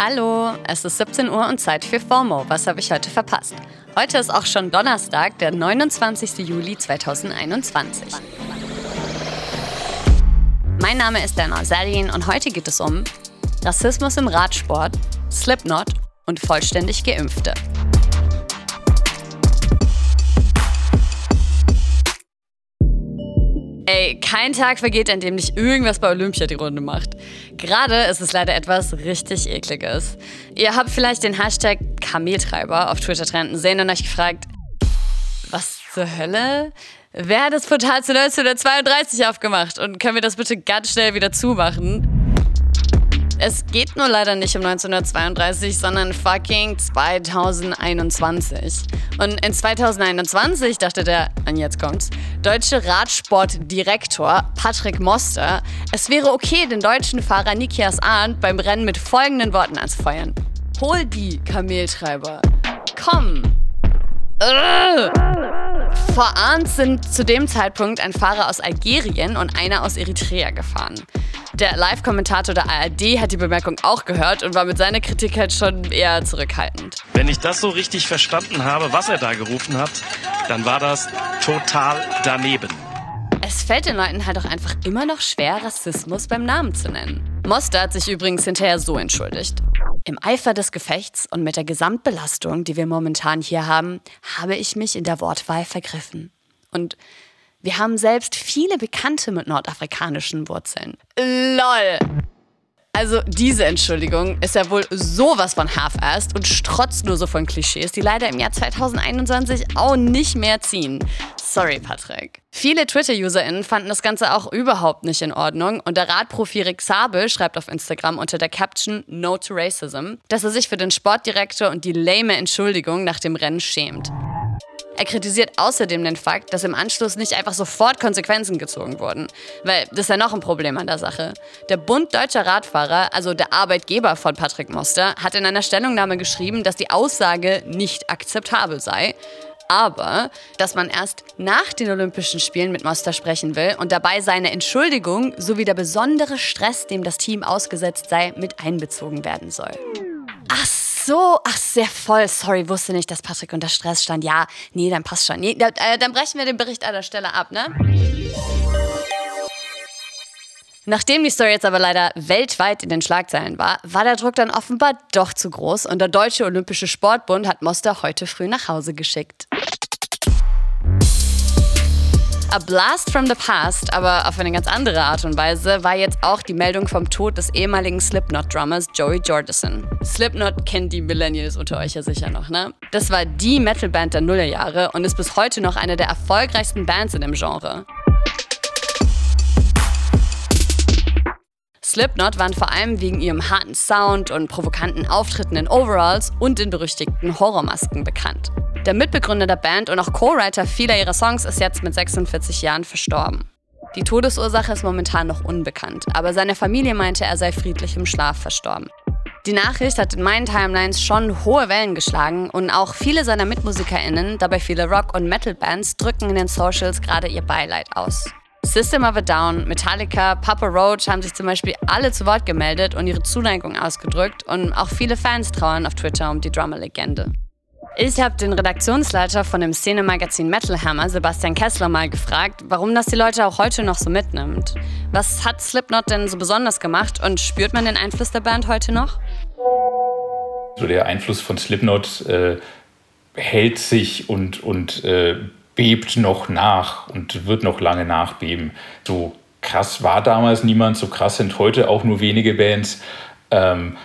Hallo, es ist 17 Uhr und Zeit für FOMO. Was habe ich heute verpasst? Heute ist auch schon Donnerstag, der 29. Juli 2021. Mein Name ist Dana Salin und heute geht es um Rassismus im Radsport, Slipknot und vollständig Geimpfte. Ey, kein Tag vergeht, an dem nicht irgendwas bei Olympia die Runde macht. Gerade ist es leider etwas richtig ekliges. Ihr habt vielleicht den Hashtag Kameltreiber auf Twitter trenden sehen und euch gefragt, was zur Hölle? Wer hat das Portal zu 1932 aufgemacht? Und können wir das bitte ganz schnell wieder zumachen? Es geht nur leider nicht um 1932, sondern fucking 2021. Und in 2021 dachte der, und jetzt kommt's, deutsche Radsportdirektor Patrick Moster, es wäre okay, den deutschen Fahrer Nikias Arndt beim Rennen mit folgenden Worten anzufeuern. Hol die, Kameltreiber. Komm. Ugh. Vor Arndt sind zu dem Zeitpunkt ein Fahrer aus Algerien und einer aus Eritrea gefahren. Der Live-Kommentator der ARD hat die Bemerkung auch gehört und war mit seiner Kritik halt schon eher zurückhaltend. Wenn ich das so richtig verstanden habe, was er da gerufen hat, dann war das total daneben. Es fällt den Leuten halt auch einfach immer noch schwer, Rassismus beim Namen zu nennen. Moster hat sich übrigens hinterher so entschuldigt. Im Eifer des Gefechts und mit der Gesamtbelastung, die wir momentan hier haben, habe ich mich in der Wortwahl vergriffen. Und wir haben selbst viele Bekannte mit nordafrikanischen Wurzeln. LOL! Also diese Entschuldigung ist ja wohl sowas von half-assed und strotzt nur so von Klischees, die leider im Jahr 2021 auch nicht mehr ziehen. Sorry, Patrick. Viele Twitter-UserInnen fanden das Ganze auch überhaupt nicht in Ordnung und der Radprofi Rick Sabel schreibt auf Instagram unter der Caption No to Racism, dass er sich für den Sportdirektor und die lame Entschuldigung nach dem Rennen schämt. Er kritisiert außerdem den Fakt, dass im Anschluss nicht einfach sofort Konsequenzen gezogen wurden. Weil das ist ja noch ein Problem an der Sache. Der Bund Deutscher Radfahrer, also der Arbeitgeber von Patrick Moster, hat in einer Stellungnahme geschrieben, dass die Aussage nicht akzeptabel sei aber dass man erst nach den Olympischen Spielen mit Moster sprechen will und dabei seine Entschuldigung sowie der besondere Stress, dem das Team ausgesetzt sei, mit einbezogen werden soll. So, ach sehr voll. Sorry, wusste nicht, dass Patrick unter Stress stand. Ja, nee, dann passt schon. Nee, da, äh, dann brechen wir den Bericht an der Stelle ab, ne? Nachdem die Story jetzt aber leider weltweit in den Schlagzeilen war, war der Druck dann offenbar doch zu groß und der Deutsche Olympische Sportbund hat Moster heute früh nach Hause geschickt. A Blast from the Past, aber auf eine ganz andere Art und Weise, war jetzt auch die Meldung vom Tod des ehemaligen Slipknot-Drummers Joey Jordison. Slipknot kennt die Millennials unter euch ja sicher noch, ne? Das war die Metalband der Nullerjahre und ist bis heute noch eine der erfolgreichsten Bands in dem Genre. Slipknot waren vor allem wegen ihrem harten Sound und provokanten Auftritten in Overalls und den berüchtigten Horrormasken bekannt. Der Mitbegründer der Band und auch Co-Writer vieler ihrer Songs ist jetzt mit 46 Jahren verstorben. Die Todesursache ist momentan noch unbekannt, aber seine Familie meinte, er sei friedlich im Schlaf verstorben. Die Nachricht hat in meinen Timelines schon hohe Wellen geschlagen und auch viele seiner MitmusikerInnen, dabei viele Rock- und Metal-Bands, drücken in den Socials gerade ihr Beileid aus. System of a Down, Metallica, Papa Roach haben sich zum Beispiel alle zu Wort gemeldet und ihre Zuneigung ausgedrückt und auch viele Fans trauern auf Twitter um die Drummer-Legende. Ich habe den Redaktionsleiter von dem Szenemagazin Metal Hammer, Sebastian Kessler, mal gefragt, warum das die Leute auch heute noch so mitnimmt. Was hat Slipknot denn so besonders gemacht und spürt man den Einfluss der Band heute noch? So der Einfluss von Slipknot äh, hält sich und, und äh, bebt noch nach und wird noch lange nachbeben. So krass war damals niemand, so krass sind heute auch nur wenige Bands. Ähm,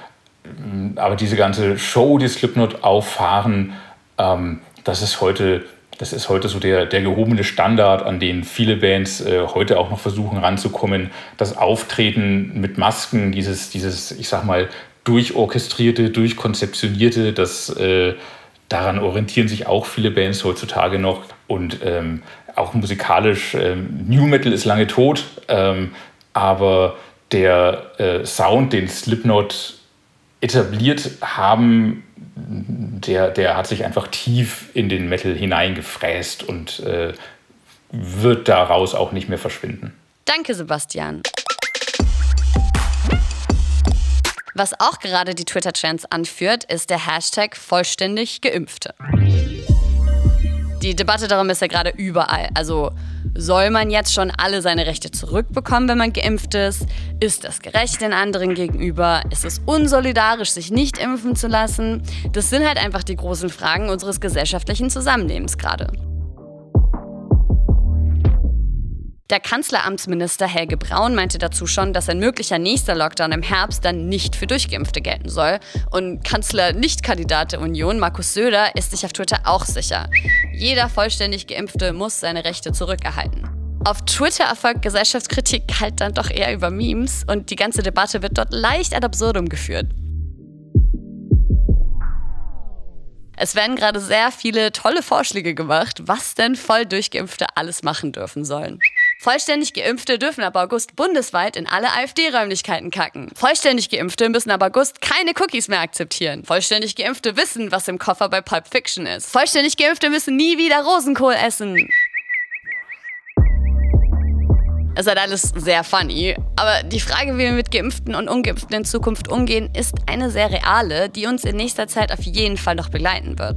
aber diese ganze Show, die Slipknot auffahren, ähm, das ist heute, das ist heute so der, der gehobene Standard, an den viele Bands äh, heute auch noch versuchen ranzukommen. Das Auftreten mit Masken, dieses, dieses, ich sag mal, durchorchestrierte, durchkonzeptionierte, das äh, daran orientieren sich auch viele Bands heutzutage noch. Und ähm, auch musikalisch, ähm, New Metal ist lange tot, ähm, aber der äh, Sound, den Slipknot etabliert haben, der, der hat sich einfach tief in den Metal hineingefräst und äh, wird daraus auch nicht mehr verschwinden. Danke, Sebastian. Was auch gerade die Twitter-Trends anführt, ist der Hashtag vollständig Geimpfte. Die Debatte darum ist ja gerade überall. Also soll man jetzt schon alle seine Rechte zurückbekommen, wenn man geimpft ist? Ist das gerecht den anderen gegenüber? Ist es unsolidarisch, sich nicht impfen zu lassen? Das sind halt einfach die großen Fragen unseres gesellschaftlichen Zusammenlebens gerade. Der Kanzleramtsminister Helge Braun meinte dazu schon, dass ein möglicher nächster Lockdown im Herbst dann nicht für Durchgeimpfte gelten soll. Und Kanzler-Nichtkandidat der Union, Markus Söder, ist sich auf Twitter auch sicher. Jeder vollständig Geimpfte muss seine Rechte zurückerhalten. Auf Twitter erfolgt Gesellschaftskritik halt dann doch eher über Memes und die ganze Debatte wird dort leicht ad absurdum geführt. Es werden gerade sehr viele tolle Vorschläge gemacht, was denn voll Durchgeimpfte alles machen dürfen sollen. Vollständig Geimpfte dürfen ab August bundesweit in alle AfD-Räumlichkeiten kacken. Vollständig Geimpfte müssen ab August keine Cookies mehr akzeptieren. Vollständig Geimpfte wissen, was im Koffer bei Pulp Fiction ist. Vollständig Geimpfte müssen nie wieder Rosenkohl essen. Es ist halt alles sehr funny. Aber die Frage, wie wir mit Geimpften und Ungeimpften in Zukunft umgehen, ist eine sehr reale, die uns in nächster Zeit auf jeden Fall noch begleiten wird.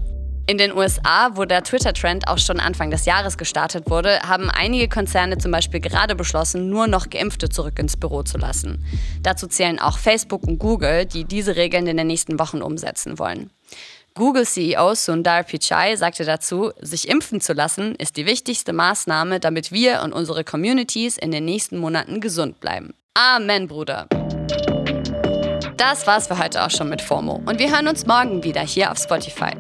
In den USA, wo der Twitter-Trend auch schon Anfang des Jahres gestartet wurde, haben einige Konzerne zum Beispiel gerade beschlossen, nur noch Geimpfte zurück ins Büro zu lassen. Dazu zählen auch Facebook und Google, die diese Regeln in den nächsten Wochen umsetzen wollen. Google-CEO Sundar Pichai sagte dazu, sich impfen zu lassen ist die wichtigste Maßnahme, damit wir und unsere Communities in den nächsten Monaten gesund bleiben. Amen, Bruder. Das war's für heute auch schon mit FOMO und wir hören uns morgen wieder hier auf Spotify.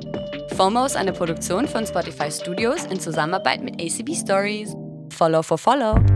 FOMO ist eine Produktion von Spotify Studios in Zusammenarbeit mit ACB Stories. Follow for Follow.